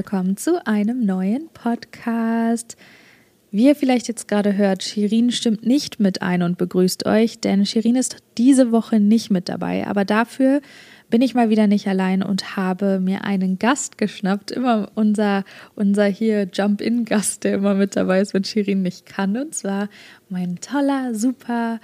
willkommen zu einem neuen Podcast. Wie ihr vielleicht jetzt gerade hört, Shirin stimmt nicht mit ein und begrüßt euch, denn Shirin ist diese Woche nicht mit dabei. Aber dafür bin ich mal wieder nicht allein und habe mir einen Gast geschnappt. Immer unser, unser hier Jump-In-Gast, der immer mit dabei ist, wenn Shirin nicht kann. Und zwar mein toller, super,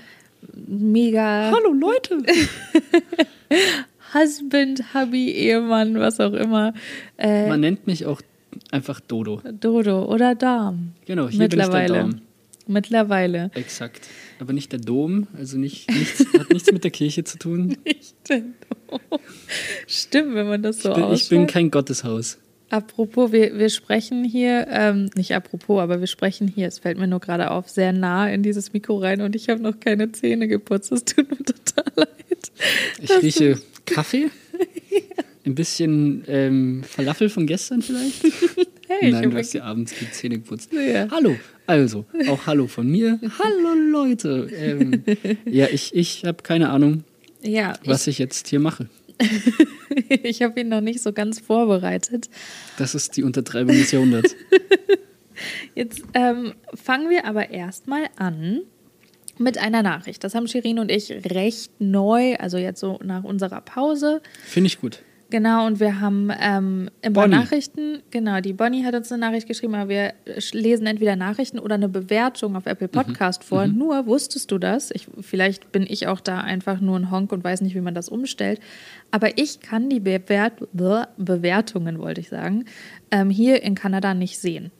mega. Hallo Leute! Husband, Hubby, Ehemann, was auch immer. Äh, Man nennt mich auch einfach Dodo. Dodo oder Dom. Genau, hier bin ich der Mittlerweile. Dom. Mittlerweile. Exakt. Aber nicht der Dom, also nicht, nichts, hat nichts mit der Kirche zu tun. Nicht der Dom. Stimmt, wenn man das so Ich bin, ich ausspricht. bin kein Gotteshaus. Apropos, wir, wir sprechen hier, ähm, nicht apropos, aber wir sprechen hier, es fällt mir nur gerade auf, sehr nah in dieses Mikro rein und ich habe noch keine Zähne geputzt. Es tut mir total leid. Ich rieche Kaffee, ein bisschen ähm, Falafel von gestern vielleicht. Hey, ich Nein, du hast ja abends die Zähne geputzt. Ja. Hallo, also, auch Hallo von mir. Hallo Leute. Ähm, ja, ich, ich habe keine Ahnung, ja, was ich jetzt hier mache. ich, ich habe ihn noch nicht so ganz vorbereitet. Das ist die Untertreibung des Jahrhunderts. Jetzt ähm, fangen wir aber erstmal an mit einer Nachricht. Das haben Shirin und ich recht neu, also jetzt so nach unserer Pause. Finde ich gut. Genau, und wir haben ähm, immer Bonnie. Nachrichten. Genau, die Bonnie hat uns eine Nachricht geschrieben, aber wir lesen entweder Nachrichten oder eine Bewertung auf Apple Podcast vor. Nur wusstest du das? Ich, vielleicht bin ich auch da einfach nur ein Honk und weiß nicht, wie man das umstellt. Aber ich kann die Bewert Be- Bewertungen, wollte ich sagen, ähm, hier in Kanada nicht sehen.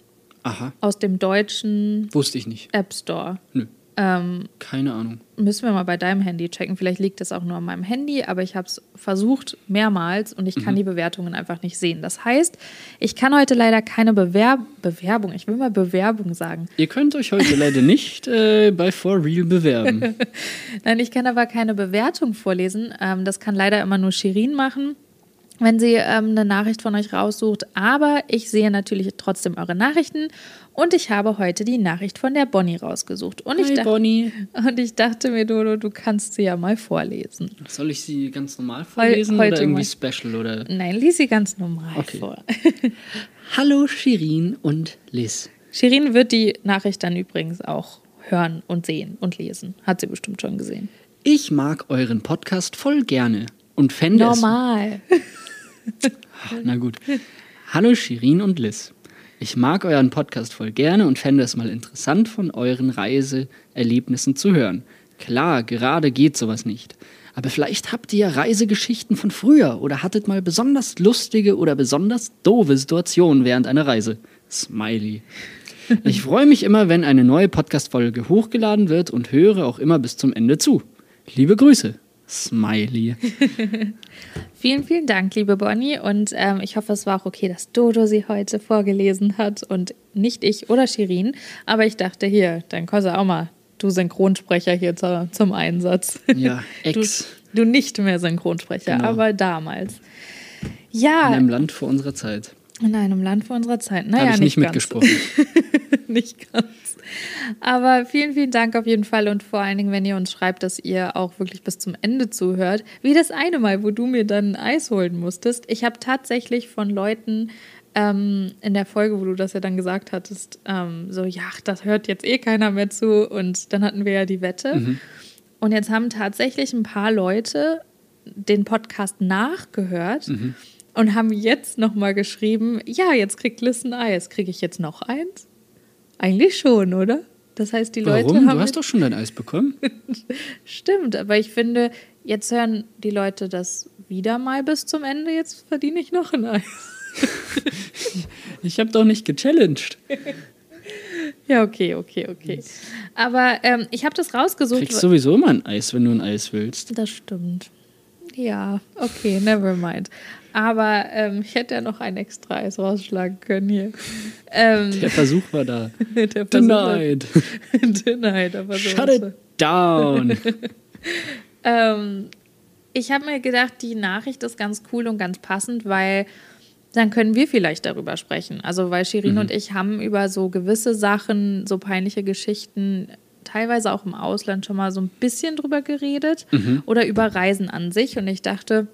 Aha, Aus dem deutschen wusste ich nicht. App Store. Nö. Ähm, Keine Ahnung. müssen wir mal bei deinem Handy checken. Vielleicht liegt es auch nur an meinem Handy, aber ich habe es versucht mehrmals und ich kann die Bewertungen einfach nicht sehen. Das heißt, ich kann heute leider keine Bewerb Bewerbung, ich will mal Bewerbung sagen. Ihr könnt euch heute leider nicht äh, bei For Real bewerben. Nein, ich kann aber keine Bewertung vorlesen. Ähm, das kann leider immer nur Shirin machen, wenn sie ähm, eine Nachricht von euch raussucht. Aber ich sehe natürlich trotzdem eure Nachrichten und ich habe heute die Nachricht von der Bonnie rausgesucht. Und ich, Hi dach- Bonnie. und ich dachte mir, Dodo, du kannst sie ja mal vorlesen. Soll ich sie ganz normal vorlesen heute oder irgendwie mal. special? Oder? Nein, lies sie ganz normal Okay. vor. Hallo Shirin und Liz. Shirin wird die Nachricht dann übrigens auch hören und sehen und lesen. Hat sie bestimmt schon gesehen. Ich mag euren Podcast voll gerne und fände Normal. es. Na gut. Hallo Shirin und Liz. Ich mag euren Podcast voll gerne und fände es mal interessant, von euren Reiseerlebnissen zu hören. Klar, gerade geht sowas nicht. Aber vielleicht habt ihr ja Reisegeschichten von früher oder hattet mal besonders lustige oder besonders doofe Situationen während einer Reise. Smiley. Ich freue mich immer, wenn eine neue Podcast-Folge hochgeladen wird und höre auch immer bis zum Ende zu. Liebe Grüße. Smiley. Vielen, vielen Dank, liebe Bonnie. Und ähm, ich hoffe, es war auch okay, dass Dodo sie heute vorgelesen hat und nicht ich oder Shirin. Aber ich dachte, hier, dann kommst du auch mal, du Synchronsprecher hier zu, zum Einsatz. Ja, Du, Ex. du nicht mehr Synchronsprecher, Genau. aber damals. In Ja, einem Land vor unserer Zeit. in einem Land vor unserer Zeit. Naja, Habe ich nicht ganz. mitgesprochen. nicht ganz. Aber vielen, vielen Dank auf jeden Fall und vor allen Dingen, wenn ihr uns schreibt, dass ihr auch wirklich bis zum Ende zuhört. Wie das eine Mal, wo du mir dann Eis holen musstest. Ich habe tatsächlich von Leuten ähm, in der Folge, wo du das ja dann gesagt hattest, ähm, so, ja, das hört jetzt eh keiner mehr zu. Und dann hatten wir ja die Wette. Und jetzt haben tatsächlich ein paar Leute den Podcast nachgehört und haben jetzt nochmal geschrieben, ja, jetzt kriegt Liz ein Eis. Kriege ich jetzt noch eins? Eigentlich schon, oder? Das heißt, die Leute Warum? haben. Du hast doch schon dein Eis bekommen. Stimmt, aber ich finde, jetzt hören die Leute das wieder mal bis zum Ende. Jetzt verdiene ich noch ein Eis. Ich habe doch nicht gechallenged. Ja, okay, okay, okay. Aber ähm, ich habe das rausgesucht. Kriegst sowieso immer ein Eis, wenn du ein Eis willst. Das stimmt. Ja, okay, never mind. Aber ähm, ich hätte ja noch ein extra Eis rausschlagen können hier. Ähm, Der Versuch war da. der Versuch- Denied. Denied, aber. Shut it down. Ähm, ich habe mir gedacht, die Nachricht ist ganz cool und ganz passend, weil dann können wir vielleicht darüber sprechen. Also, weil Shirin und ich haben über so gewisse Sachen, so peinliche Geschichten teilweise auch im Ausland schon mal so ein bisschen drüber geredet Mhm. oder über Reisen an sich. Und ich dachte,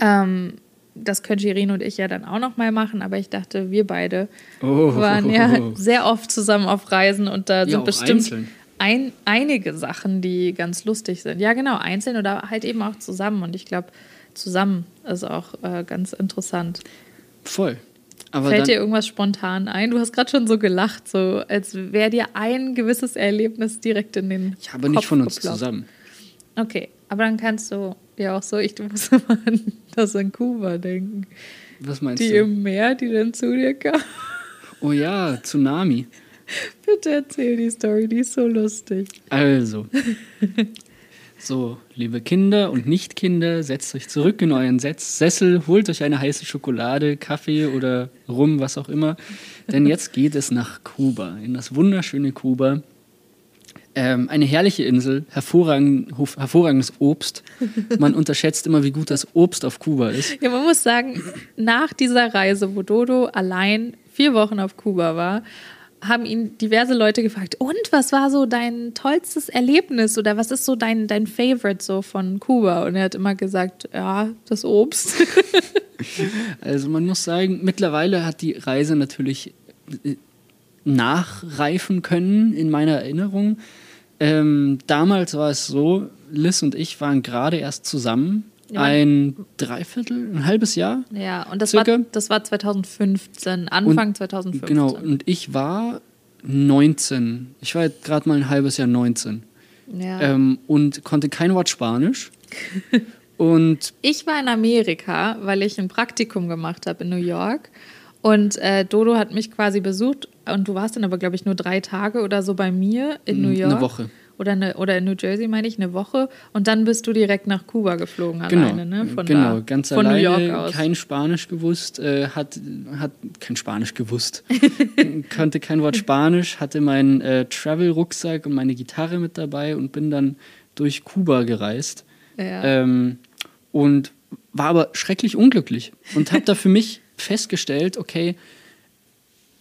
ähm, das können Shirin und ich ja dann auch noch mal machen, aber ich dachte, wir beide Oh. waren ja sehr oft zusammen auf Reisen und da Ja, sind bestimmt ein, einige Sachen, die ganz lustig sind. Ja, genau, einzeln oder halt eben auch zusammen. Und ich glaube, zusammen ist auch äh, ganz interessant. Voll. Aber Fällt dir irgendwas spontan ein? Du hast gerade schon so gelacht, so als wäre dir ein gewisses Erlebnis direkt in den ich habe Kopf nicht von uns geploppt. zusammen. Okay, aber dann kannst du ja auch so, ich muss immer an das in Kuba denken. Was meinst Die du? im Meer, die dann zu dir kam. Oh ja, Tsunami. Bitte erzähl die Story, die ist so lustig. Also. So, liebe Kinder und Nicht-Kinder, setzt euch zurück in euren Setz Sessel, holt euch eine heiße Schokolade, Kaffee oder Rum, was auch immer. Denn jetzt geht es nach Kuba, in das wunderschöne Kuba. Ähm, eine herrliche Insel, hervorragend, hervorragendes Obst. Man unterschätzt immer, wie gut das Obst auf Kuba ist. Ja, man muss sagen, nach dieser Reise, wo Dodo allein vier Wochen auf Kuba war, haben ihn diverse Leute gefragt, und was war so dein tollstes Erlebnis oder was ist so dein, dein Favorite so von Kuba? Und er hat immer gesagt, ja, das Obst. Also man muss sagen, mittlerweile hat die Reise natürlich äh, nachreifen können in meiner Erinnerung. Ähm, damals war es so, Liz und ich waren gerade erst zusammen. Ja. Ein Dreiviertel, ein halbes Jahr. ja, und das Circa? war, das war 2015, Anfang 2015. Genau, und ich war 19. Ich war gerade mal ein halbes Jahr 19. Ja. Ähm, und konnte kein Wort Spanisch. und Ich war in Amerika, weil ich ein Praktikum gemacht habe in New York. Und äh, Dodo hat mich quasi besucht. Und du warst dann aber, glaube ich, nur drei Tage oder so bei mir in New Eine York. Woche. Oder, eine, oder in New Jersey, meine ich, eine Woche. Und dann bist du direkt nach Kuba geflogen alleine, ne? Von genau, da, ganz von alleine, New York aus. kein Spanisch gewusst, äh, hat, hat kein Spanisch gewusst, konnte kein Wort Spanisch, hatte meinen äh, Travel-Rucksack und meine Gitarre mit dabei und bin dann durch Kuba gereist ja. ähm, und war aber schrecklich unglücklich und habe da für mich festgestellt, okay,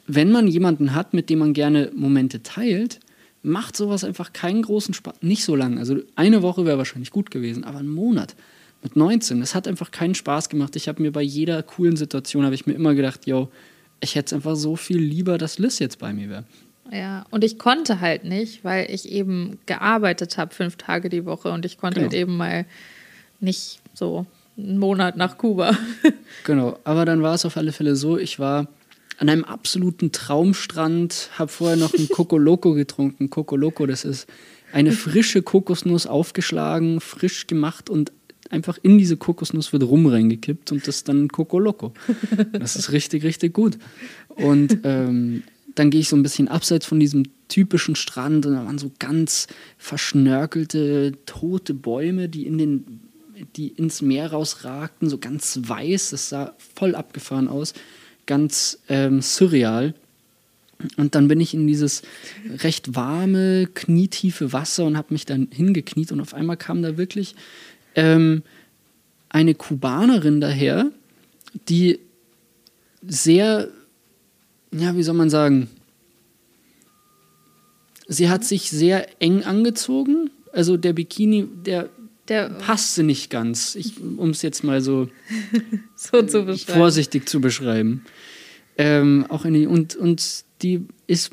wenn man jemanden hat, mit dem man gerne Momente teilt, macht sowas einfach keinen großen Spaß. Nicht so lang. Also eine Woche wäre wahrscheinlich gut gewesen, aber ein Monat mit 19, das hat einfach keinen Spaß gemacht. Ich habe mir bei jeder coolen Situation, habe ich mir immer gedacht, yo, ich hätte es einfach so viel lieber, dass Liz jetzt bei mir wäre. Ja, und ich konnte halt nicht, weil ich eben gearbeitet habe fünf Tage die Woche und ich konnte Genau. halt eben mal nicht so einen Monat nach Kuba. Genau, aber dann war es auf alle Fälle so, ich war an einem absoluten Traumstrand, habe vorher noch einen Coco Loco getrunken. Coco Loco, das ist eine frische Kokosnuss aufgeschlagen, frisch gemacht und einfach in diese Kokosnuss wird Rum reingekippt und das ist dann Coco Loco. Das ist richtig, richtig gut. Und ähm, dann gehe ich so ein bisschen abseits von diesem typischen Strand und da waren so ganz verschnörkelte, tote Bäume, die in den die ins Meer rausragten, so ganz weiß, das sah voll abgefahren aus, ganz ähm, surreal. Und dann bin ich in dieses recht warme, knietiefe Wasser und habe mich dann hingekniet und auf einmal kam da wirklich ähm, eine Kubanerin daher, die sehr, ja, wie soll man sagen, sie hat sich sehr eng angezogen. Also der Bikini, der Der passte nicht ganz, um es jetzt mal so so zu vorsichtig zu beschreiben. Ähm, auch in die, und, und die ist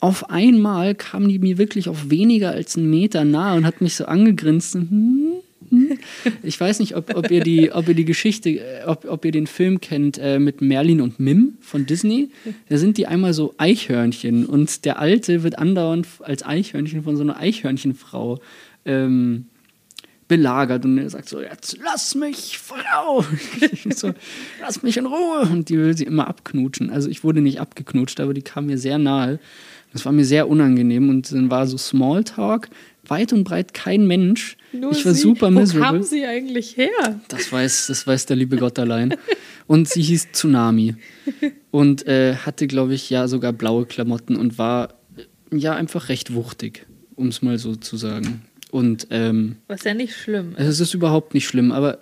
auf einmal kam die mir wirklich auf weniger als einen Meter nahe und hat mich so angegrinst. hm, hm. Ich weiß nicht, ob, ob, ihr die, ob ihr die Geschichte, äh, ob, ob ihr den Film kennt äh, mit Merlin und Mim von Disney. Da sind die einmal so Eichhörnchen und der Alte wird andauernd als Eichhörnchen von so einer Eichhörnchenfrau ähm, belagert und er sagt so, jetzt lass mich, Frau. So, lass mich in Ruhe. Und die will sie immer abknutschen. Also ich wurde nicht abgeknutscht, aber die kam mir sehr nahe. Das war mir sehr unangenehm und dann war so Smalltalk, weit und breit kein Mensch. Nur ich war sie. super Wo miserable. kam sie eigentlich her? Das weiß, das weiß der liebe Gott allein. Und sie hieß Tsunami. Und äh, hatte, glaube ich, ja sogar blaue Klamotten und war äh, ja einfach recht wuchtig, um es mal so zu sagen. Und ähm, Was ja nicht schlimm ist. es ist überhaupt nicht schlimm, aber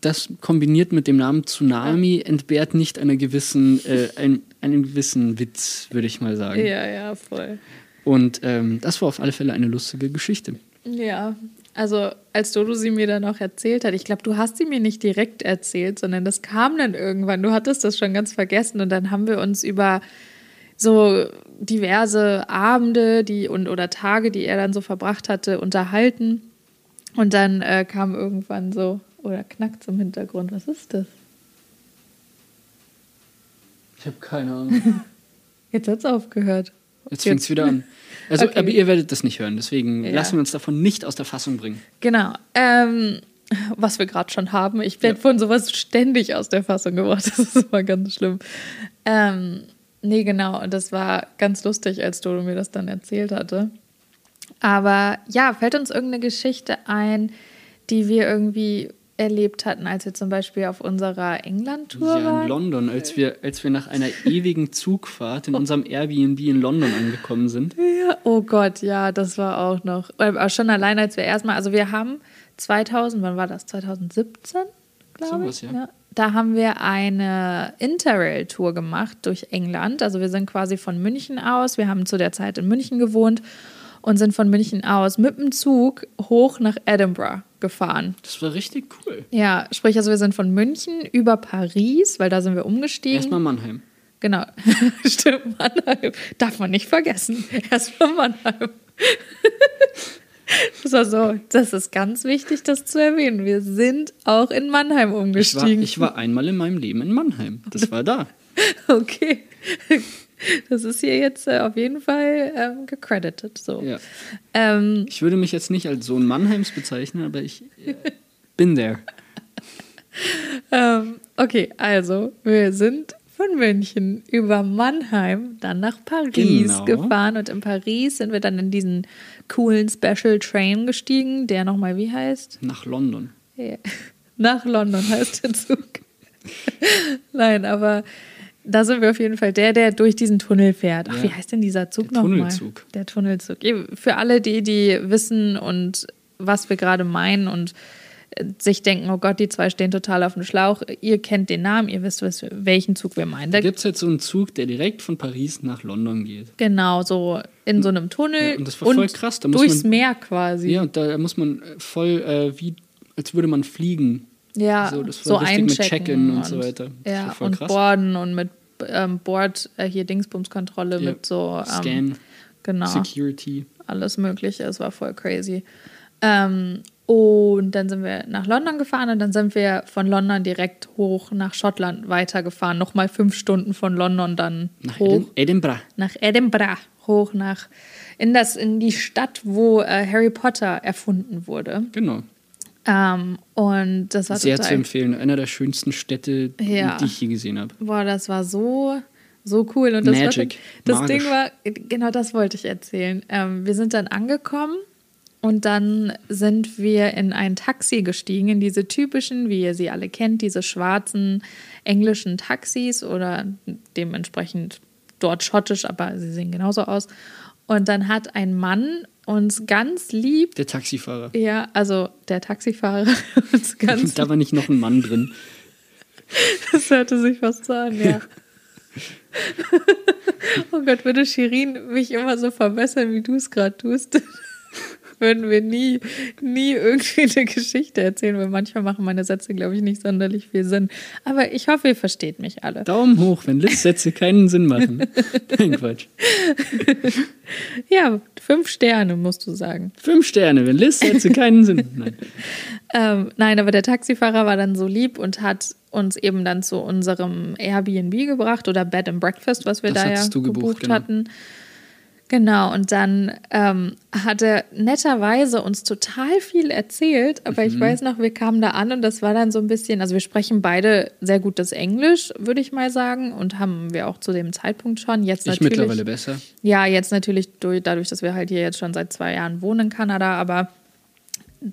das kombiniert mit dem Namen Tsunami entbehrt nicht einer gewissen, äh, ein, einen gewissen Witz, würde ich mal sagen. Ja, ja, voll. Und ähm, das war auf alle Fälle eine lustige Geschichte. Ja, also als Dodo sie mir dann auch erzählt hat, ich glaube, du hast sie mir nicht direkt erzählt, sondern das kam dann irgendwann. Du hattest das schon ganz vergessen und dann haben wir uns über so diverse Abende die und oder Tage, die er dann so verbracht hatte, unterhalten. Und dann äh, kam irgendwann so, oder knackt zum Hintergrund, was ist das? Ich habe keine Ahnung. Jetzt hat es aufgehört. Jetzt fängt es wieder an. Also, okay. aber ihr werdet das nicht hören, deswegen ja. lassen wir uns davon nicht aus der Fassung bringen. Genau. Ähm, was wir gerade schon haben. Ich werde ja. von sowas ständig aus der Fassung gebracht. Das ist immer ganz schlimm. Ähm, nee, genau. Und das war ganz lustig, als Dodo mir das dann erzählt hatte. Aber ja, fällt uns irgendeine Geschichte ein, die wir irgendwie erlebt hatten, als wir zum Beispiel auf unserer England-Tour ja, waren? in London, als wir, als wir nach einer ewigen Zugfahrt in unserem Airbnb in London angekommen sind. Ja, oh Gott, ja, das war auch noch. Aber schon allein, als wir erstmal, also wir haben 2000, wann war das? 2017, glaube so ich. Ja. ja. Da haben wir eine Interrail-Tour gemacht durch England. Also wir sind quasi von München aus, wir haben zu der Zeit in München gewohnt und sind von München aus mit dem Zug hoch nach Edinburgh gefahren. Das war richtig cool. Ja, sprich, also wir sind von München über Paris, weil da sind wir umgestiegen. Erstmal Mannheim. Genau, stimmt, Mannheim. Darf man nicht vergessen. Erstmal Mannheim. Das war so, das ist ganz wichtig, das zu erwähnen. Wir sind auch in Mannheim umgestiegen. Ich war, ich war einmal in meinem Leben in Mannheim. Das war da. Okay. Das ist hier jetzt äh, auf jeden Fall ähm, gecredited. So. Ja. Ähm, ich würde mich jetzt nicht als Sohn Mannheims bezeichnen, aber ich äh, bin there. ähm, okay, also wir sind von München über Mannheim dann nach Paris genau. gefahren und in Paris sind wir dann in diesen coolen Special Train gestiegen, der nochmal wie heißt? Nach London. Ja. Nach London heißt der Zug. Nein, aber da sind wir auf jeden Fall der, der durch diesen Tunnel fährt. Ach, ja. wie heißt denn dieser Zug nochmal? Tunnelzug. Der Tunnelzug. Für alle, die, die wissen und was wir gerade meinen und sich denken, oh Gott, die zwei stehen total auf dem Schlauch. Ihr kennt den Namen, ihr wisst, welchen Zug wir meinen. Da gibt es jetzt so einen Zug, der direkt von Paris nach London geht. Genau, so in so einem Tunnel. Ja, und das war voll krass. Da durchs man, Meer quasi. Ja, und da muss man voll äh, wie, als würde man fliegen. Ja, so, das war so einchecken mit Check-in und, und, so weiter. Das ja, und krass. Borden und mit ähm, Board, äh, hier Dingsbumskontrolle ja. mit so ähm, Scan, genau, Security. Alles Mögliche. Es war voll crazy. Ähm, und dann sind wir nach London gefahren und dann sind wir von London direkt hoch nach Schottland weitergefahren. Nochmal fünf Stunden von London dann nach hoch. Edinburgh. Nach Edinburgh. Hoch nach in, das, in die Stadt, wo äh, Harry Potter erfunden wurde. Genau. Ähm, und das war sehr total, zu empfehlen. Einer der schönsten Städte, ja. die ich je gesehen habe. Boah, das war so so cool. Und das Magic. War, das Ding war, genau das wollte ich erzählen. Ähm, wir sind dann angekommen und dann sind wir in ein Taxi gestiegen, in diese typischen, wie ihr sie alle kennt, diese schwarzen englischen Taxis oder dementsprechend dort schottisch, aber sie sehen genauso aus. Und dann hat ein Mann uns ganz lieb. Der Taxifahrer. Ja, also der Taxifahrer uns ganz. da war nicht noch ein Mann drin. Das hörte sich fast so an, ja. oh Gott, würde Shirin mich immer so verbessern, wie du es gerade tust würden wir nie, nie irgendwie eine Geschichte erzählen, weil manchmal machen meine Sätze, glaube ich, nicht sonderlich viel Sinn. Aber ich hoffe, ihr versteht mich alle. Daumen hoch, wenn Liz Sätze keinen Sinn machen. Nein, Quatsch. ja, fünf Sterne, musst du sagen. Fünf Sterne, wenn Liz Sätze keinen Sinn machen. Nein. Ähm, nein, aber der Taxifahrer war dann so lieb und hat uns eben dann zu unserem Airbnb gebracht oder Bed and Breakfast, was wir das da ja gebucht, gebucht genau. hatten. Genau, und dann ähm, hat er netterweise uns total viel erzählt, aber mhm. ich weiß noch, wir kamen da an und das war dann so ein bisschen, also wir sprechen beide sehr gut das Englisch, würde ich mal sagen, und haben wir auch zu dem Zeitpunkt schon. Jetzt ich natürlich, mittlerweile besser. Ja, jetzt natürlich durch, dadurch, dass wir halt hier jetzt schon seit zwei Jahren wohnen in Kanada, aber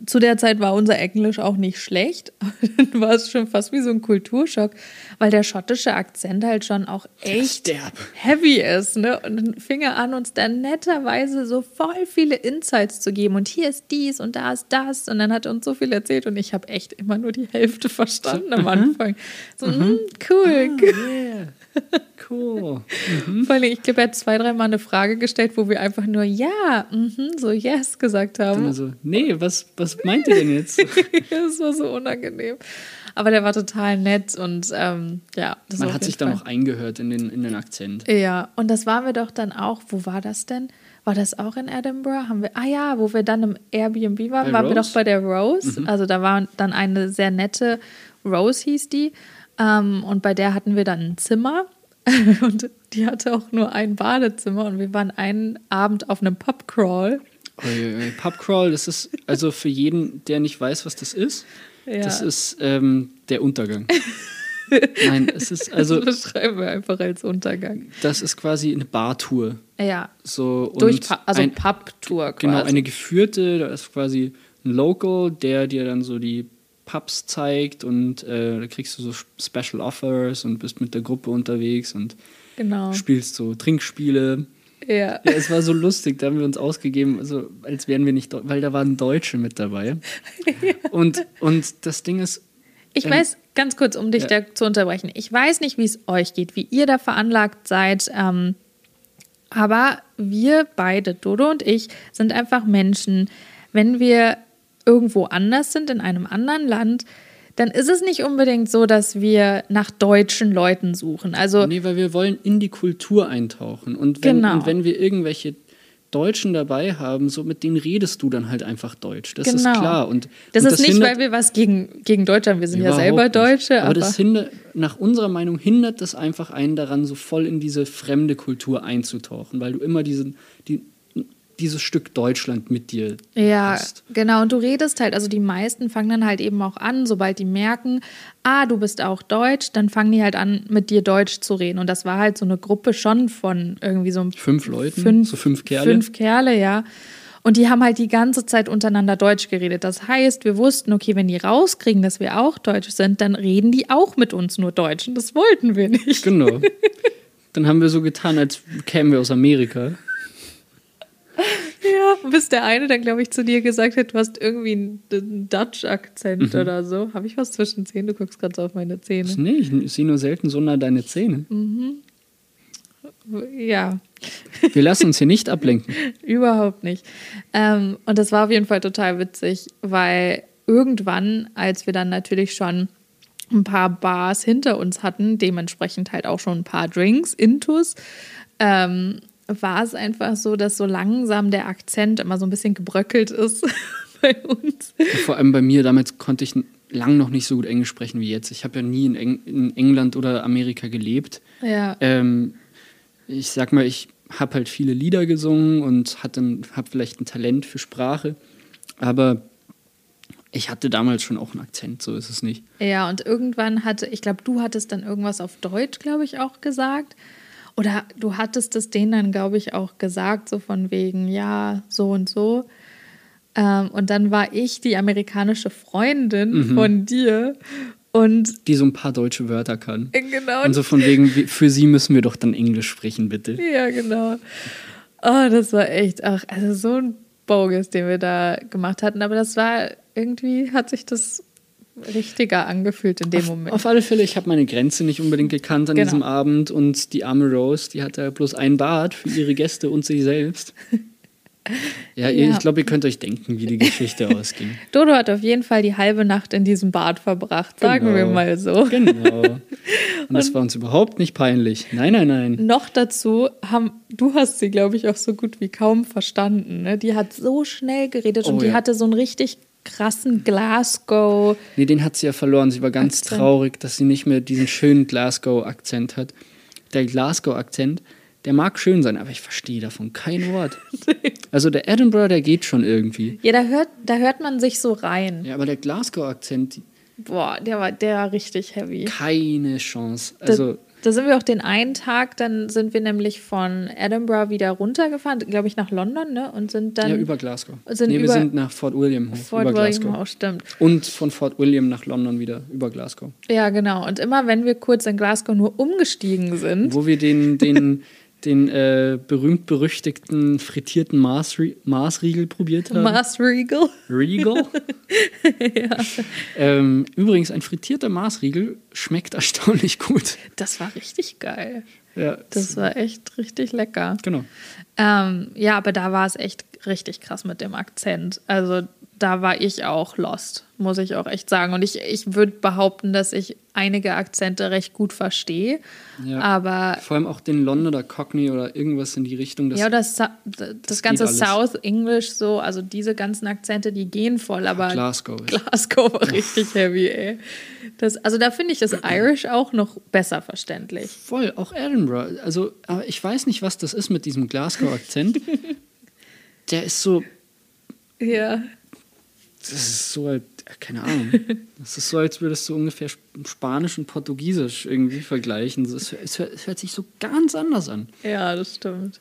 zu der Zeit war unser Englisch auch nicht schlecht. Dann war es schon fast wie so ein Kulturschock, weil der schottische Akzent halt schon auch echt heavy ist. Ne? Und dann fing er an, uns dann netterweise so voll viele Insights zu geben. Und hier ist dies und da ist das. Und dann hat er uns so viel erzählt und ich habe echt immer nur die Hälfte verstanden am Anfang. So, mm, cool. Ah, yeah. Cool. Vor allem, ich glaube, er hat zwei, dreimal eine Frage gestellt, wo wir einfach nur ja, mhm, so yes gesagt Dann haben. so, nee, was, was meint ihr denn jetzt? das war so unangenehm. Aber der war total nett und ähm, ja. Das Man hat sich da Fall. noch eingehört in den, in den Akzent. Ja, und das waren wir doch dann auch, wo war das denn? War das auch in Edinburgh? Haben wir, ah ja, wo wir dann im Airbnb waren, Bei waren wir Rose? doch bei der Rose. Also da war dann eine sehr nette, Rose hieß die. Ähm, und bei der hatten wir dann ein Zimmer. und die hatte auch nur ein Badezimmer. Und wir waren einen Abend auf einem Pubcrawl. Pubcrawl, das ist also für jeden, der nicht weiß, was das ist, Ja. das ist ähm, der Untergang. Nein, es ist also, das beschreiben wir einfach als Untergang. das ist quasi eine Bartour. Ja, So, und durch, Pu- also ein, Pub-Tour quasi. Genau, eine geführte, da ist quasi ein Local, der dir dann so die Pubs zeigt und äh, da kriegst du so Special Offers und bist mit der Gruppe unterwegs und genau. spielst so Trinkspiele. Ja. Ja, es war so lustig, da haben wir uns ausgegeben, also als wären wir nicht, weil da waren Deutsche mit dabei. Und, und das Ding ist, Ich Ähm, weiß, ganz kurz, um dich ja. da zu unterbrechen, ich weiß nicht, wie es euch geht, wie ihr da veranlagt seid, ähm, aber wir beide, Dodo und ich, sind einfach Menschen. Wenn wir irgendwo anders sind, in einem anderen Land, dann ist es nicht unbedingt so, dass wir nach deutschen Leuten suchen. Also nee, weil wir wollen in die Kultur eintauchen. Und wenn, Genau. und wenn wir irgendwelche Deutschen dabei haben, so mit denen redest du dann halt einfach Deutsch. Das genau. ist klar. Und, das und ist nicht, hindert- weil wir was gegen, gegen Deutsch haben. Wir sind ja selber. Deutsche, aber, aber, das hindert, nach unserer Meinung hindert das einfach einen daran, so voll in diese fremde Kultur einzutauchen, weil du immer diesen, die, dieses Stück Deutschland mit dir Ja, hast. genau. Und du redest halt, also die meisten fangen dann halt eben auch an, sobald die merken, ah, du bist auch Deutsch, dann fangen die halt an, mit dir Deutsch zu reden. Und das war halt so eine Gruppe schon von irgendwie so Fünf Leuten, fünf, so fünf Kerle. Fünf Kerle, ja. Und die haben halt die ganze Zeit untereinander Deutsch geredet. Das heißt, wir wussten, okay, wenn die rauskriegen, dass wir auch Deutsch sind, dann reden die auch mit uns nur Deutsch. Und das wollten wir nicht. Genau. Dann haben wir so getan, als kämen wir aus Amerika. Ja, bis der eine dann, glaube ich, zu dir gesagt hat, du hast irgendwie einen, Dutch-Akzent Mhm. oder so. Habe ich was zwischen Zähnen? Du guckst gerade so auf meine Zähne. Nee, ich sehe nur selten so nah deine Zähne. Ja, Wir lassen uns hier nicht ablenken. überhaupt nicht. Ähm, und das war auf jeden Fall total witzig, weil irgendwann, als wir dann natürlich schon ein paar Bars hinter uns hatten, dementsprechend halt auch schon ein paar Drinks, Intus, ähm, war es einfach so, dass so langsam der Akzent immer so ein bisschen gebröckelt ist bei uns. Vor allem bei mir, damals konnte ich lang noch nicht so gut Englisch sprechen wie jetzt. Ich habe ja nie in, Eng in England oder Amerika gelebt. Ja, Ähm, ich sag mal, ich habe halt viele Lieder gesungen und habe vielleicht ein Talent für Sprache. Aber ich hatte damals schon auch einen Akzent, so ist es nicht. Ja, und irgendwann hatte, ich glaube, du hattest dann irgendwas auf Deutsch, glaube ich, auch gesagt. Oder du hattest es denen dann, glaube ich, auch gesagt, so von wegen, ja, so und so. Ähm, und dann war ich die amerikanische Freundin von dir. Und Die so ein paar deutsche Wörter kann. äh, genau, Und so von wegen, für sie müssen wir doch dann Englisch sprechen, bitte. ja, genau. Oh, das war echt, ach, also so ein Bogus, den wir da gemacht hatten. Aber das war irgendwie, hat sich das richtiger angefühlt in dem Moment. Auf alle Fälle, ich habe meine Grenze nicht unbedingt gekannt an Genau. diesem Abend und die arme Rose, die hatte bloß ein Bad für ihre Gäste und sich selbst. Ja, Ja. ich glaube, ihr könnt euch denken, wie die Geschichte ausging. Dodo hat auf jeden Fall die halbe Nacht in diesem Bad verbracht, sagen wir Genau. mal so. Genau. Und das war uns überhaupt nicht peinlich. Nein, nein, nein. Noch dazu haben, du hast sie, glaube ich, auch so gut wie kaum verstanden. Ne? Die hat so schnell geredet und Oh, die ja. hatte so einen richtig krassen Glasgow. Nee, den hat sie ja verloren. Sie war ganz Akzent. traurig, dass sie nicht mehr diesen schönen Glasgow-Akzent hat. Der Glasgow-Akzent, der mag schön sein, aber ich verstehe davon kein Wort. Also der Edinburgh, der geht schon irgendwie. Ja, da hört, da hört man sich so rein. Ja, aber der Glasgow-Akzent, Boah, der war, der war richtig heavy. keine Chance. Also, da sind wir auch den einen Tag, dann sind wir nämlich von Edinburgh wieder runtergefahren, glaube ich, nach London, ne? Und sind dann ja, über Glasgow. sind nee, wir über- sind nach Fort William hoch, Fort über William Glasgow. auch, stimmt. Und von Fort William nach London wieder über Glasgow. Ja, genau. Und immer wenn wir kurz in Glasgow nur umgestiegen sind, Wo wir den, den, den äh, berühmt-berüchtigten frittierten Marsri Marsriegel probiert haben. Mars Regal. Regal. ähm, übrigens, ein frittierter Marsriegel schmeckt erstaunlich gut. Das war richtig geil. Ja. Das war echt richtig lecker. Genau. Ähm, ja, aber da war es echt richtig krass mit dem Akzent. Also da war ich auch lost, muss ich auch echt sagen. Und ich, ich würde behaupten, dass ich einige Akzente recht gut verstehe. Ja. Aber Vor allem auch den Londoner Cockney oder irgendwas in die Richtung. Das, ja, das, das, das ganze. South English so, also diese ganzen Akzente, die gehen voll, aber Glasgow. Glasgow war richtig heavy, ey. Das, also da finde ich das Irish auch noch besser verständlich. Voll, auch Edinburgh. Also, aber ich weiß nicht, was das ist mit diesem Glasgow-Akzent. Der ist so, Ja. Das ist so, halt, keine Ahnung. Das ist so, als würdest du ungefähr Sp- Spanisch und Portugiesisch irgendwie vergleichen. Es, es, hört- es hört sich so ganz anders an. Ja, das stimmt.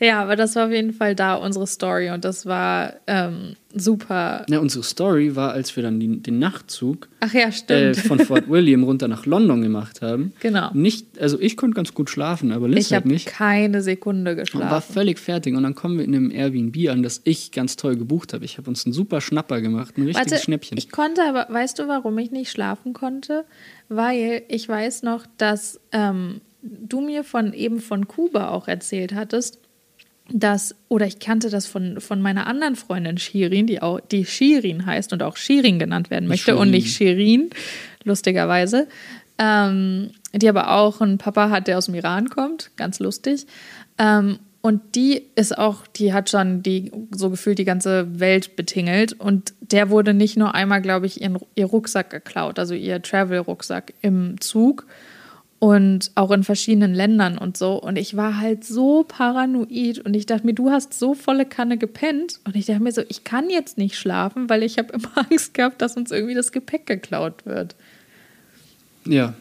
Ja, aber das war auf jeden Fall da unsere Story und das war ähm, super. Ja, unsere Story war, als wir dann die, den Nachtzug Ach ja, äh, von Fort William runter nach London gemacht haben. Genau. Nicht, also ich konnte ganz gut schlafen, aber Liz ich halt habe nicht. keine Sekunde Und war geschlafen. völlig fertig. Und dann kommen wir in einem Airbnb an, das ich ganz toll gebucht habe. Ich habe uns einen super Schnapper gemacht, ein richtiges Warte, Schnäppchen. ich konnte aber, weißt du, warum ich nicht schlafen konnte? Weil ich weiß noch, dass ähm, du mir von eben von Kuba auch erzählt hattest, dass, oder ich kannte das von, von meiner anderen Freundin Shirin, die auch die Shirin heißt und auch Shirin genannt werden möchte und nicht Shirin, lustigerweise. Ähm, die aber auch einen Papa hat, der aus dem Iran kommt, ganz lustig. Ähm, und die ist auch, die hat schon die so gefühlt die ganze Welt betingelt. Und der wurde nicht nur einmal, glaube ich, ihren, ihr Rucksack geklaut, also ihr Travel-Rucksack im Zug und auch in verschiedenen Ländern und so. Und ich war halt so paranoid und ich dachte mir, du hast so volle Kanne gepennt. Und ich dachte mir so, ich kann jetzt nicht schlafen, weil ich habe immer Angst gehabt, dass uns irgendwie das Gepäck geklaut wird. ja,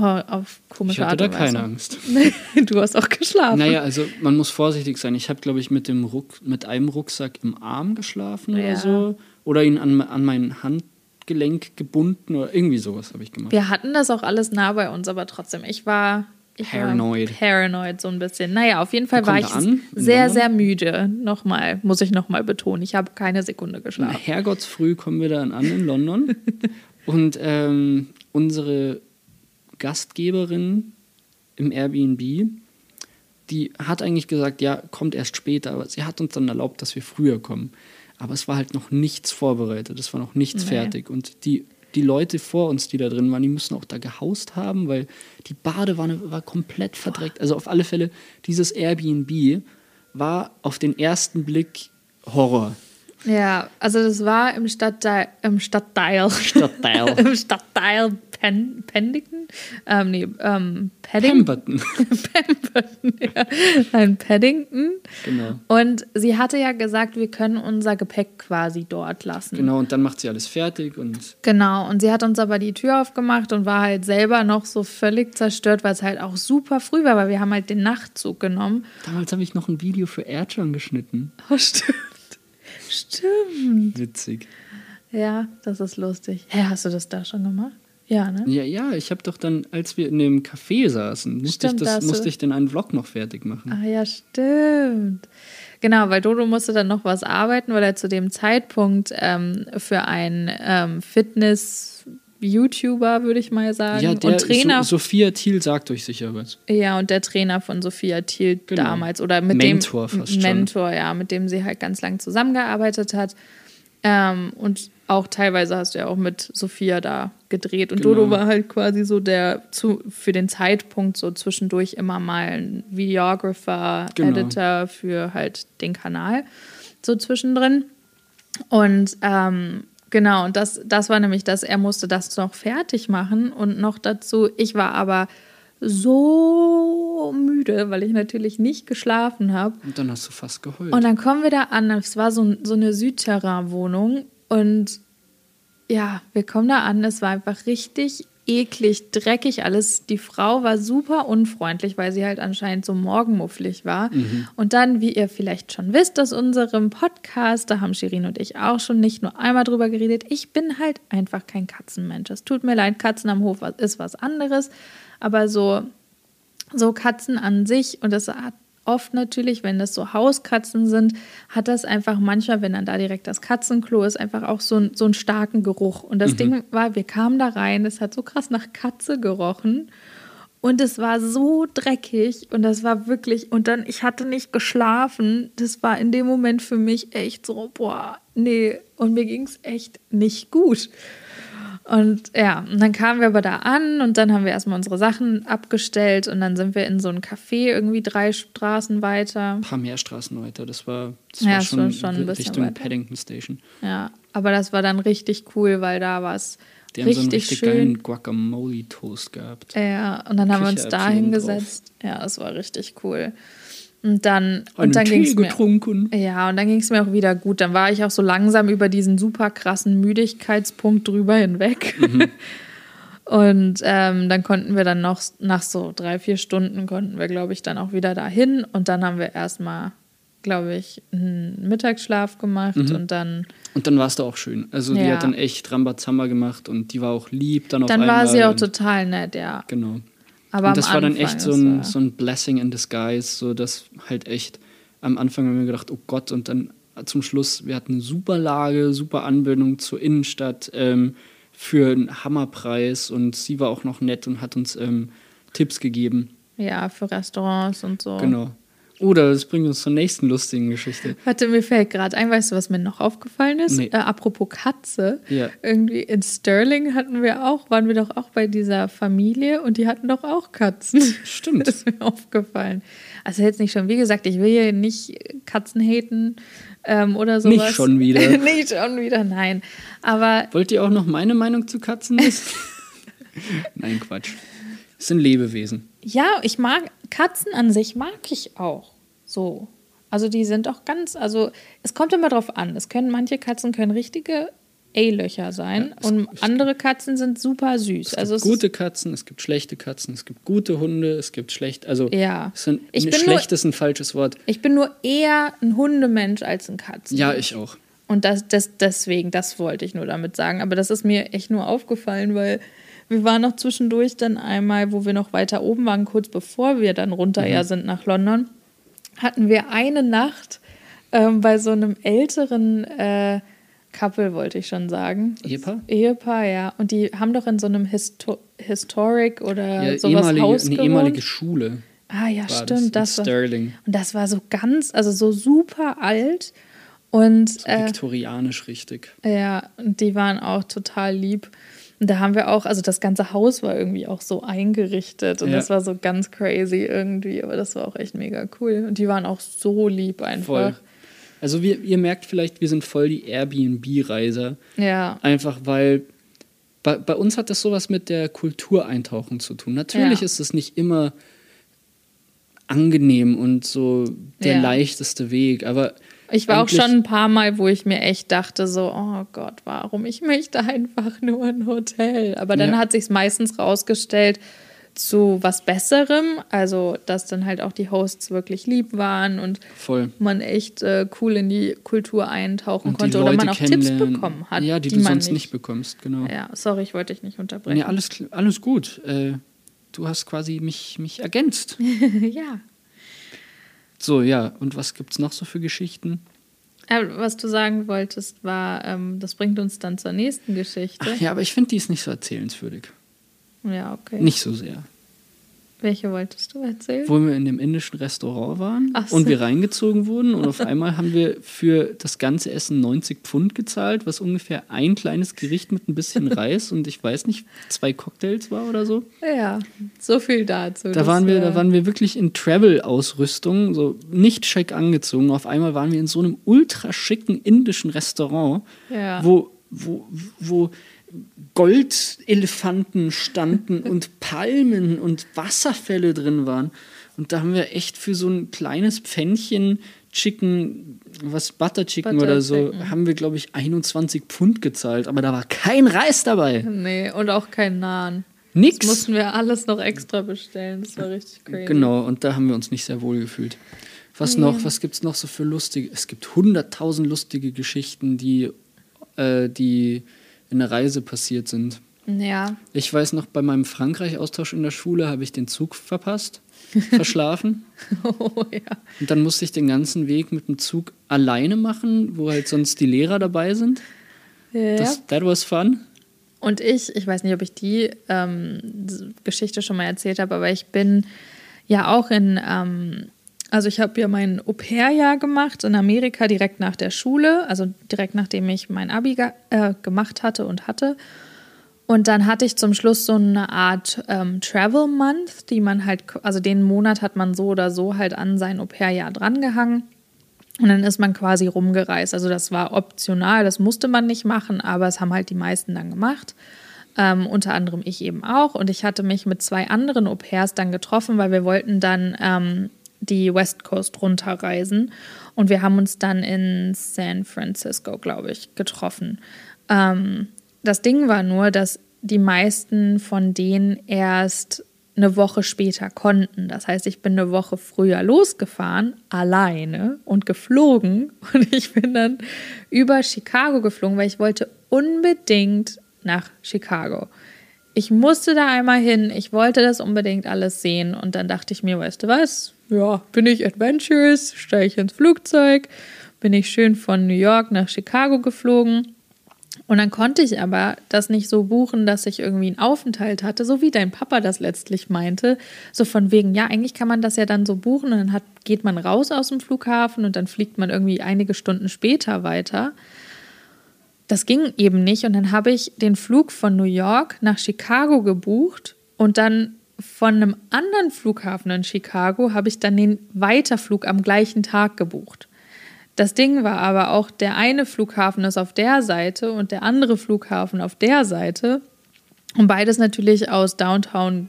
Oh, auf komische ich hatte Art da keine Angst. du hast auch geschlafen. Naja, also man muss vorsichtig sein. Ich habe, glaube ich, mit, dem Ruck, mit einem Rucksack im Arm geschlafen Ja. oder so. Oder ihn an, an mein Handgelenk gebunden oder irgendwie sowas habe ich gemacht. Wir hatten das auch alles nah bei uns, aber trotzdem, ich war. Ich Paranoid. Paranoid, so ein bisschen. Naja, auf jeden Fall war ich an sehr, sehr müde. Nochmal, muss ich nochmal betonen. Ich habe keine Sekunde geschlafen. Herrgottsfrüh kommen wir dann an in London. und ähm, unsere Gastgeberin im Airbnb, die hat eigentlich gesagt, ja, kommt erst später, aber sie hat uns dann erlaubt, dass wir früher kommen. Aber es war halt noch nichts vorbereitet, es war noch nichts Nee. fertig. Und die, die Leute vor uns, die da drin waren, die müssen auch da gehaust haben, weil die Badewanne war komplett verdreckt. Also auf alle Fälle, dieses Airbnb war auf den ersten Blick Horror. Ja, also das war im Stadtteil, im Stadtteil, Stadtteil. im Stadtteil Pen, Pendington, ähm, nee, ähm, Paddington, Pemberton. Pemberton, ja. Nein, Paddington. Genau. Und sie hatte ja gesagt, wir können unser Gepäck quasi dort lassen. Genau, und dann macht sie alles fertig und Genau, und sie hat uns aber die Tür aufgemacht und war halt selber noch so völlig zerstört, weil es halt auch super früh war, weil wir haben halt den Nachtzug genommen. damals habe ich noch ein Video für Erdschon geschnitten. Oh, stimmt. Stimmt. Witzig. Ja, das ist lustig. Hä, hast du das da schon gemacht? Ja, ne? Ja, ja, ich habe doch dann, als wir in dem Café saßen, musste, Stimmt, ich, da das, musste ich den einen Vlog noch fertig machen. Ah ja, stimmt. Genau, weil Dodo musste dann noch was arbeiten, weil er zu dem Zeitpunkt ähm, für einen ähm, Fitness-YouTuber, würde ich mal sagen, ja, der und Trainer. So, Sophia Thiel sagt euch sicher was. Ja, und der Trainer von Sophia Thiel Genau. damals oder mit Mentor dem fast schon. Mentor, ja, mit dem sie halt ganz lang zusammengearbeitet hat. Ähm, und auch teilweise hast du ja auch mit Sophia da gedreht. Und Genau. Dodo war halt quasi so der zu, für den Zeitpunkt so zwischendurch immer mal ein Videographer, Genau. Editor für halt den Kanal so zwischendrin. Und ähm, genau, und das, das war nämlich das, er musste das noch fertig machen und noch dazu, ich war aber so müde, weil ich natürlich nicht geschlafen habe. Und dann hast du fast geheult. Und dann kommen wir da an, es war so, so eine Südterrain-Wohnung und ja, wir kommen da an, es war einfach richtig eklig, dreckig alles. Die Frau war super unfreundlich, weil sie halt anscheinend so morgenmufflig war. Und dann, wie ihr vielleicht schon wisst aus unserem Podcast, da haben Shirin und ich auch schon nicht nur einmal drüber geredet, ich bin halt einfach kein Katzenmensch. Es tut mir leid, Katzen am Hof ist was anderes, aber so so Katzen an sich und das hat oft natürlich, wenn das so Hauskatzen sind, hat das einfach manchmal, wenn dann da direkt das Katzenklo ist, einfach auch so, ein, so einen starken Geruch. Und das Ding war, wir kamen da rein, es hat so krass nach Katze gerochen Und es war so dreckig und das war wirklich, und dann, ich hatte nicht geschlafen. Das war in dem Moment für mich echt so, boah, nee. Und mir ging es echt nicht gut. Und ja, und dann kamen wir aber da an und dann haben wir erstmal unsere Sachen abgestellt und dann sind wir in so ein Café irgendwie drei Straßen weiter. Ein paar mehr Straßen weiter. Das war, das Ja, war schon, schon ein bisschen Richtung weiter. Paddington Station. Ja, aber das war dann richtig cool, weil da war es Die haben so einen richtig richtig schön. geilen Guacamole-Toast gehabt. Ja, und dann haben wir uns da hingesetzt. Ja, das war richtig cool. Und dann, und Einen dann ging es mir. getrunken. Ja, und dann ging es mir auch wieder gut. Dann war ich auch so langsam über diesen super krassen Müdigkeitspunkt drüber hinweg. Mhm. und ähm, dann konnten wir dann noch, nach so drei, vier Stunden, konnten wir, glaube ich, dann auch wieder dahin. Und dann haben wir erstmal, glaube ich, einen Mittagsschlaf gemacht Mhm. und dann, Und dann war es da auch schön. Also die Ja. hat dann echt Rambazamba gemacht und die war auch lieb dann auf dann war sie auch und- total nett, ja. Genau. Aber und das war dann Anfang, echt so ein, so ein Blessing in disguise, so dass halt echt am Anfang haben wir gedacht, oh Gott, und dann zum Schluss, wir hatten eine super Lage, super Anbindung zur Innenstadt ähm, für einen Hammerpreis und sie war auch noch nett und hat uns ähm, Tipps gegeben. Ja, für Restaurants und so. Genau. Oder das bringt uns zur nächsten lustigen Geschichte. Warte, mir fällt gerade ein, weißt du, was mir noch aufgefallen ist? Nee. Äh, apropos Katze. Ja. Irgendwie in Sterling hatten wir auch, waren wir doch auch bei dieser Familie und die hatten doch auch Katzen. Stimmt. Das ist mir aufgefallen. Also jetzt nicht schon, wie gesagt, ich will hier nicht Katzen haten ähm, oder sowas. Nicht schon wieder. nicht schon wieder, nein. Aber Wollt ihr auch noch meine Meinung zu Katzen wissen? Nein, Quatsch. Es sind Lebewesen. Ja, ich mag Katzen an sich mag ich auch. So. Also die sind auch ganz, also es kommt immer drauf an. Es können manche Katzen können richtige A-Löcher sein Ja, es- und andere Katzen sind super süß. Es also gibt es gute Katzen, es gibt schlechte Katzen, es gibt gute Hunde, es gibt schlecht, also Ja. es sind, Ich bin nur- schlecht ist ein falsches Wort. ich bin nur eher ein Hundemensch als ein Katzen. Ja, ich auch. Und das, das deswegen, das wollte ich nur damit sagen. Aber das ist mir echt nur aufgefallen, weil wir waren noch zwischendurch dann einmal, wo wir noch weiter oben waren, kurz bevor wir dann runter Mhm. sind nach London, hatten wir eine Nacht ähm, bei so einem älteren äh, Couple, wollte ich schon sagen. Ehepaar? Ehepaar, ja. Und die haben doch in so einem Histo Historic oder Ja, sowas ehemalige, Haus eine gewohnt. ehemalige Schule Ah ja, stimmt. das, Das in war, Sterling. und das war so ganz, also so super alt. Und So äh, viktorianisch richtig. ja, und die waren auch total lieb. Und da haben wir auch, also das ganze Haus war irgendwie auch so eingerichtet und Ja. das war so ganz crazy irgendwie, aber das war auch echt mega cool. Und die waren auch so lieb einfach. Voll. Also wir, ihr merkt vielleicht, wir sind voll die Airbnb-Reiser. Ja, Einfach weil bei, bei uns hat das sowas mit der Kultureintauchung zu tun. Natürlich Ja. ist es nicht immer angenehm und so der Ja. leichteste Weg, aber ich war auch schon ein paar Mal, wo ich mir echt dachte, so, oh Gott, warum? Ich möchte einfach nur ein Hotel. Aber dann Ja. hat sich meistens rausgestellt zu was Besserem, also dass dann halt auch die Hosts wirklich lieb waren und voll. man echt äh, cool in die Kultur eintauchen Und die konnte oder man auch Tipps bekommen hat, Ja, die, du man sonst nicht. bekommst, genau. Ja, sorry, ich wollte dich nicht unterbrechen. Nee, alles, alles gut. Äh, du hast quasi mich, mich ergänzt. ja. So, ja, und was gibt's noch so für Geschichten? Aber was du sagen wolltest, war, ähm, das bringt uns dann zur nächsten Geschichte. Ach ja, aber ich finde, die ist nicht so erzählenswürdig. Ja, okay. Nicht so sehr. Welche wolltest du erzählen? Wo wir in dem indischen Restaurant waren so. und wir reingezogen wurden und auf einmal haben wir für das ganze Essen 90 Pfund gezahlt, was ungefähr ein kleines Gericht mit ein bisschen Reis und ich weiß nicht, zwei Cocktails war oder so. Ja, so viel dazu. Da waren wir, da waren wir wirklich in Travel-Ausrüstung, so nicht schick angezogen. Auf einmal waren wir in so einem ultra schicken indischen Restaurant, Ja. wo, wo, wo Goldelefanten standen und Palmen und Wasserfälle drin waren. Und da haben wir echt für so ein kleines Pfännchen Chicken, was Butter Chicken Butter oder so, Chicken. haben wir, glaube ich, 21 Pfund gezahlt. Aber da war kein Reis dabei. Nee, und auch kein Nahen. Nix. Das mussten wir alles noch extra bestellen. Das war richtig crazy. Genau, und da haben wir uns nicht sehr wohl gefühlt. Was noch, was gibt es noch so für lustige? Es gibt hunderttausend lustige Geschichten, die, äh, die in der Reise passiert sind. Ja, Ich weiß noch, bei meinem Frankreich-Austausch in der Schule habe ich den Zug verpasst, verschlafen. oh ja. Und dann musste ich den ganzen Weg mit dem Zug alleine machen, wo halt sonst die Lehrer dabei sind. Ja, Das, that was fun. Und ich, ich weiß nicht, ob ich die ähm, Geschichte schon mal erzählt habe, aber ich bin ja auch in, ähm, also ich habe ja mein Au-pair-Jahr gemacht in Amerika direkt nach der Schule, also direkt nachdem ich mein Abi äh, gemacht hatte und hatte. Und dann hatte ich zum Schluss so eine Art ähm, Travel Month, die man halt, also den Monat hat man so oder so halt an sein Au-pair-Jahr drangehangen. Und dann ist man quasi rumgereist. Also das war optional, das musste man nicht machen, aber es haben halt die meisten dann gemacht. Ähm, unter anderem ich eben auch. Und ich hatte mich mit zwei anderen Au-pairs dann getroffen, weil wir wollten dann ähm, die West Coast runterreisen. Und wir haben uns dann in San Francisco, glaube ich, getroffen. Ähm, das Ding war nur, dass die meisten von denen erst eine Woche später konnten. Das heißt, ich bin eine Woche früher losgefahren, alleine und geflogen. Und ich bin dann über Chicago geflogen, weil ich wollte unbedingt nach Chicago. Ich musste da einmal hin, ich wollte das unbedingt alles sehen. Und dann dachte ich mir, weißt du was? Ja, bin ich adventurous, steige ich ins Flugzeug, bin ich schön von New York nach Chicago geflogen und dann konnte ich aber das nicht so buchen, dass ich irgendwie einen Aufenthalt hatte, so wie dein Papa das letztlich meinte. So von wegen, ja, eigentlich kann man das ja dann so buchen und dann hat, geht man raus aus dem Flughafen und dann fliegt man irgendwie einige Stunden später weiter. Das ging eben nicht und dann habe ich den Flug von New York nach Chicago gebucht und dann von einem anderen Flughafen in Chicago habe ich dann den Weiterflug am gleichen Tag gebucht. Das Ding war aber auch, der eine Flughafen ist auf der Seite und der andere Flughafen auf der Seite. Und beides natürlich aus Downtown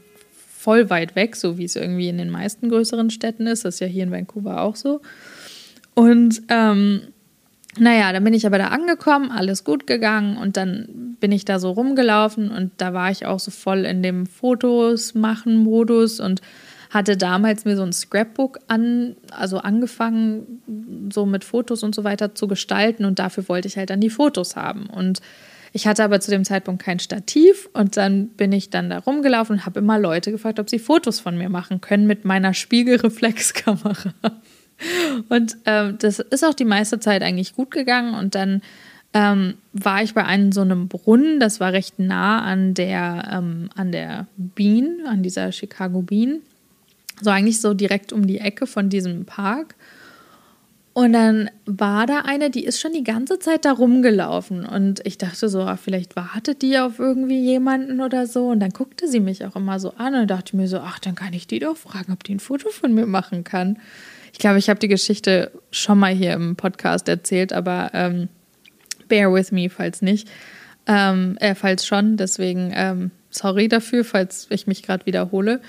voll weit weg, so wie es irgendwie in den meisten größeren Städten ist. Das ist ja hier in Vancouver auch so. Und ähm, naja, dann bin ich aber da angekommen, alles gut gegangen und dann bin ich da so rumgelaufen und da war ich auch so voll in dem Fotos machen Modus und hatte damals mir so ein Scrapbook an, also angefangen, so mit Fotos und so weiter zu gestalten und dafür wollte ich halt dann die Fotos haben. Und ich hatte aber zu dem Zeitpunkt kein Stativ und dann bin ich dann da rumgelaufen und habe immer Leute gefragt, ob sie Fotos von mir machen können mit meiner Spiegelreflexkamera. Und ähm, das ist auch die meiste Zeit eigentlich gut gegangen und dann ähm, war ich bei einem so einem Brunnen, das war recht nah an der, ähm, an der Bean, an dieser Chicago Bean. So eigentlich so direkt um die Ecke von diesem Park. Und dann war da eine, die ist schon die ganze Zeit da rumgelaufen. Und ich dachte so, ah, vielleicht wartet die auf irgendwie jemanden oder so. Und dann guckte sie mich auch immer so an und dachte mir so, ach, dann kann ich die doch fragen, ob die ein Foto von mir machen kann. Ich glaube, ich habe die Geschichte schon mal hier im Podcast erzählt, aber ähm, bear with me, falls nicht. Ähm, äh, falls schon, deswegen ähm, sorry dafür, falls ich mich gerade wiederhole.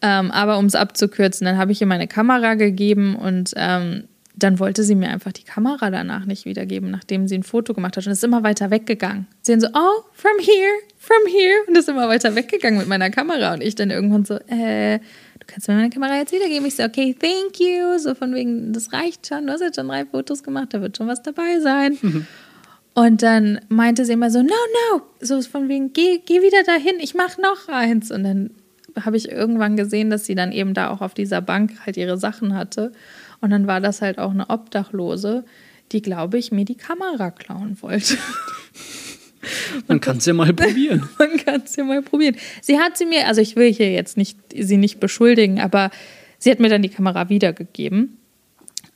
Ähm, aber um es abzukürzen, dann habe ich ihr meine Kamera gegeben und ähm, dann wollte sie mir einfach die Kamera danach nicht wiedergeben, nachdem sie ein Foto gemacht hat. Und ist immer weiter weggegangen. Sie haben so, oh, from here, from here. Und ist immer weiter weggegangen mit meiner Kamera. Und ich dann irgendwann so, äh, du kannst mir meine Kamera jetzt wiedergeben. Ich so, okay, thank you. So von wegen, das reicht schon. Du hast jetzt schon drei Fotos gemacht, da wird schon was dabei sein. Mhm. Und dann meinte sie immer so, no, no. So von wegen, geh, geh wieder dahin, ich mach noch eins. Und dann habe ich irgendwann gesehen, dass sie dann eben da auch auf dieser Bank halt ihre Sachen hatte. Und dann war das halt auch eine Obdachlose, die, glaube ich, mir die Kamera klauen wollte. Man kann es ja mal probieren. Man kann es ja mal probieren. Sie hat sie mir, also ich will hier jetzt nicht sie nicht beschuldigen, aber sie hat mir dann die Kamera wiedergegeben.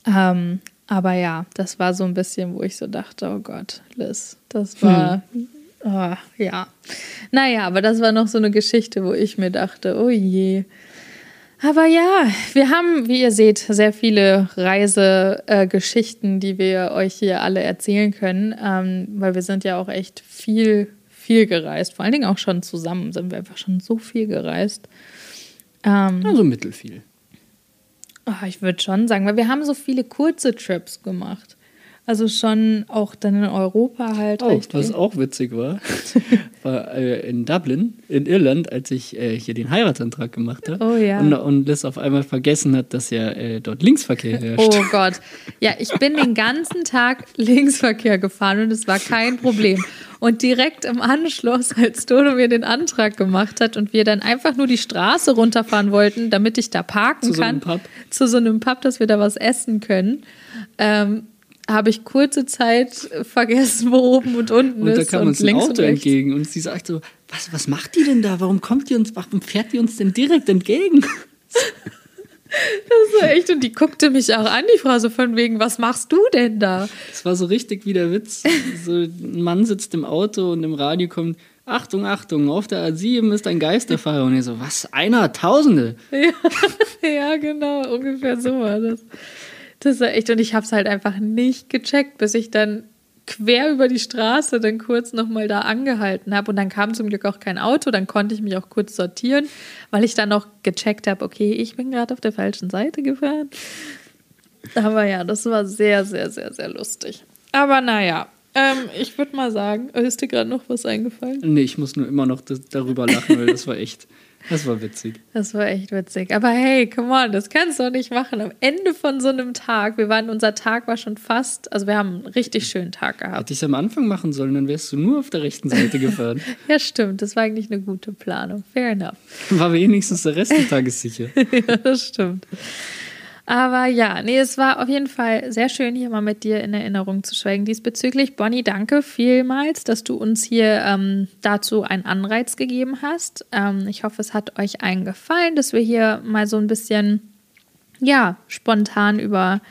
Ähm, aber ja, das war so ein bisschen, wo ich so dachte, oh Gott, Liz, das war hm. Oh, ja. Naja, aber das war noch so eine Geschichte, wo ich mir dachte, oh je. Aber ja, wir haben, wie ihr seht, sehr viele Reisegeschichten, äh, die wir euch hier alle erzählen können, ähm, weil wir sind ja auch echt viel, viel gereist. Vor allen Dingen auch schon zusammen sind wir einfach schon so viel gereist. Ähm, also mittelfiel. Oh, ich würde schon sagen, weil wir haben so viele kurze Trips gemacht. Also schon auch dann in Europa halt. Oh, was auch witzig war, war äh, in Dublin, in Irland, als ich äh, hier den Heiratsantrag gemacht habe. Oh ja. Und, und Liz auf einmal vergessen hat, dass ja äh, dort Linksverkehr herrscht. Oh Gott. Ja, ich bin den ganzen Tag Linksverkehr gefahren und es war kein Problem. Und direkt im Anschluss, als Dodo mir den Antrag gemacht hat und wir dann einfach nur die Straße runterfahren wollten, damit ich da parken zu kann. So. Zu so einem Pub, dass wir da was essen können. Ähm, habe ich kurze Zeit vergessen, wo oben und unten Und ist. da kam uns ein Auto entgegen und sie sagt so, was, was macht die denn da? Warum kommt die uns, warum fährt die uns denn direkt entgegen? Das war echt, und die guckte mich auch an, die Frau, so von wegen, was machst du denn da? Das war so richtig wie der Witz. So, ein Mann sitzt im Auto und im Radio kommt, Achtung, Achtung, auf der A7 ist ein Geisterfahrer. Und er so, was? Einer? Tausende? Ja, ja, genau, ungefähr so war das. Das war echt, und ich habe es halt einfach nicht gecheckt, bis ich dann quer über die Straße dann kurz nochmal da angehalten habe. Und dann kam zum Glück auch kein Auto, dann konnte ich mich auch kurz sortieren, weil ich dann noch gecheckt habe, okay, ich bin gerade auf der falschen Seite gefahren. Aber ja, das war sehr, sehr, sehr, sehr lustig. Aber naja, ähm, ich würde mal sagen, ist dir gerade noch was eingefallen? Nee, ich muss nur immer noch das, darüber lachen, weil das war echt, das war witzig. Das war echt witzig. Aber hey, come on, das kannst du doch nicht machen. Am Ende von so einem Tag, wir waren, unser Tag war schon fast, also wir haben einen richtig schönen Tag gehabt. Hätte ich es am Anfang machen sollen, dann wärst du nur auf der rechten Seite gefahren. Ja, stimmt, das war eigentlich eine gute Planung. Fair enough. War wenigstens der Rest des Tages sicher. ja, das stimmt. Aber ja, nee, es war auf jeden Fall sehr schön, hier mal mit dir in Erinnerung zu schwelgen. Diesbezüglich, Bonnie, danke vielmals, dass du uns hier ähm, dazu einen Anreiz gegeben hast. Ähm, ich hoffe, es hat euch allen gefallen, dass wir hier mal so ein bisschen, ja, spontan über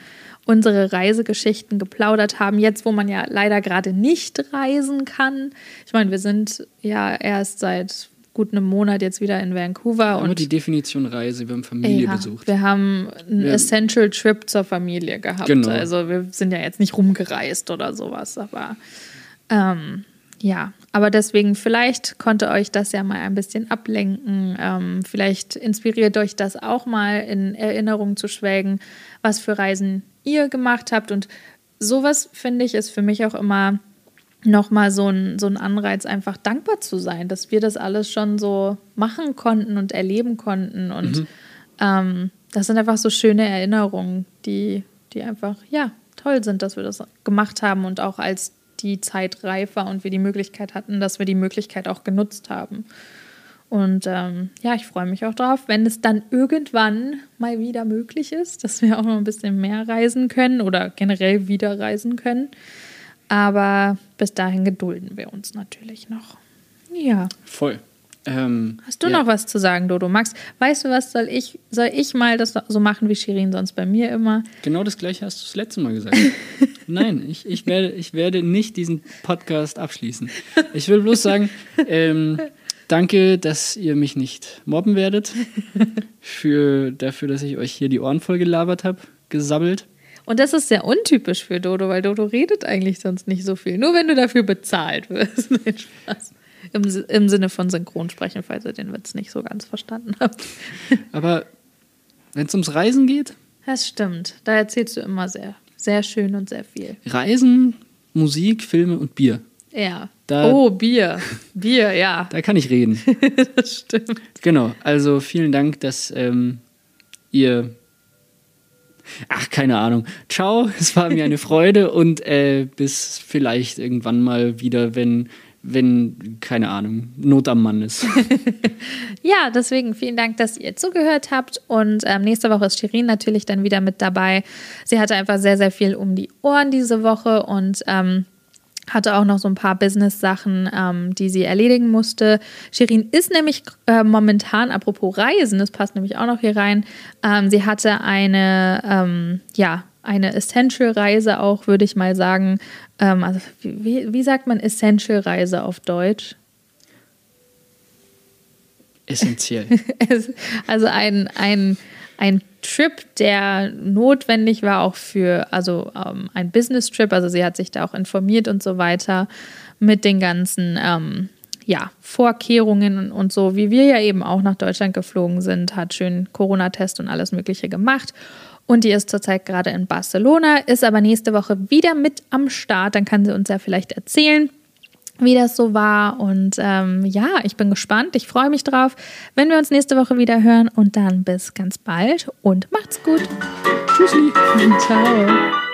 unsere Reisegeschichten geplaudert haben. Jetzt, wo man ja leider gerade nicht reisen kann. Ich meine, wir sind ja erst seit gut einem Monat jetzt wieder in Vancouver. Und die Definition Reise, wir haben Familie ja, besucht. Wir haben einen Wir- Essential Trip zur Familie gehabt. Genau. Also wir sind ja jetzt nicht rumgereist oder sowas, aber ähm, ja, aber deswegen vielleicht konnte euch das ja mal ein bisschen ablenken. Ähm, vielleicht inspiriert euch das auch mal in Erinnerung zu schwelgen, was für Reisen ihr gemacht habt. Und sowas finde ich ist für mich auch immer nochmal so ein, so ein Anreiz, einfach dankbar zu sein, dass wir das alles schon so machen konnten und erleben konnten. Und ähm, das sind einfach so schöne Erinnerungen, die, die einfach, ja, toll sind, dass wir das gemacht haben und auch als die Zeit reif war und wir die Möglichkeit hatten, dass wir die Möglichkeit auch genutzt haben. Und ähm, ja, ich freue mich auch drauf, wenn es dann irgendwann mal wieder möglich ist, dass wir auch noch ein bisschen mehr reisen können oder generell wieder reisen können. Aber bis dahin gedulden wir uns natürlich noch. Ja. Voll. Ähm, Hast du ja. noch was zu sagen, Dodo? Max, weißt du was, soll ich, soll ich mal das so machen wie Shirin sonst bei mir immer? Genau das gleiche hast du das letzte Mal gesagt. Nein, ich, ich, werde, ich werde nicht diesen Podcast abschließen. Ich will bloß sagen, ähm, danke, dass ihr mich nicht mobben werdet. Für, dafür, dass ich euch hier die Ohren voll gelabert habe, gesabbelt. Und das ist sehr untypisch für Dodo, weil Dodo redet eigentlich sonst nicht so viel. Nur wenn du dafür bezahlt wirst. Nein, Spaß. Im, Im Sinne von Synchronsprechen, falls ihr den Witz nicht so ganz verstanden habt. Aber wenn es ums Reisen geht, Das stimmt. Da erzählst du immer sehr, sehr schön und sehr viel. Reisen, Musik, Filme und Bier. Ja. Da- oh, Bier. Bier, ja. Da kann ich reden. Das stimmt. Genau, also vielen Dank, dass ähm, ihr. Ach, keine Ahnung. Ciao, es war mir eine Freude und äh, bis vielleicht irgendwann mal wieder, wenn, wenn, keine Ahnung, Not am Mann ist. Ja, deswegen vielen Dank, dass ihr zugehört habt. Und ähm, nächste Woche ist Shirin natürlich dann wieder mit dabei. Sie hatte einfach sehr, sehr viel um die Ohren diese Woche und ähm, hatte auch noch so ein paar Business-Sachen, ähm, die sie erledigen musste. Shirin ist nämlich äh, momentan, apropos Reisen, das passt nämlich auch noch hier rein, ähm, sie hatte eine, ähm, ja, eine Essential-Reise auch, würde ich mal sagen. Ähm, also, wie, wie sagt man Essential-Reise auf Deutsch? Essentiell. Es- also ein, ein, ein Trip, der notwendig war auch für, also ähm, ein Business-Trip, also sie hat sich da auch informiert und so weiter mit den ganzen ähm, ja, Vorkehrungen und, so, wie wir ja eben auch nach Deutschland geflogen sind, hat schön Corona-Test und alles Mögliche gemacht. Und die ist zurzeit gerade in Barcelona, ist aber nächste Woche wieder mit am Start. Dann kann sie uns ja vielleicht erzählen, wie das so war. Und ähm, ja, ich bin gespannt. Ich freue mich drauf, wenn wir uns nächste Woche wieder hören. Und dann bis ganz bald und macht's gut. Tschüssi. Ciao.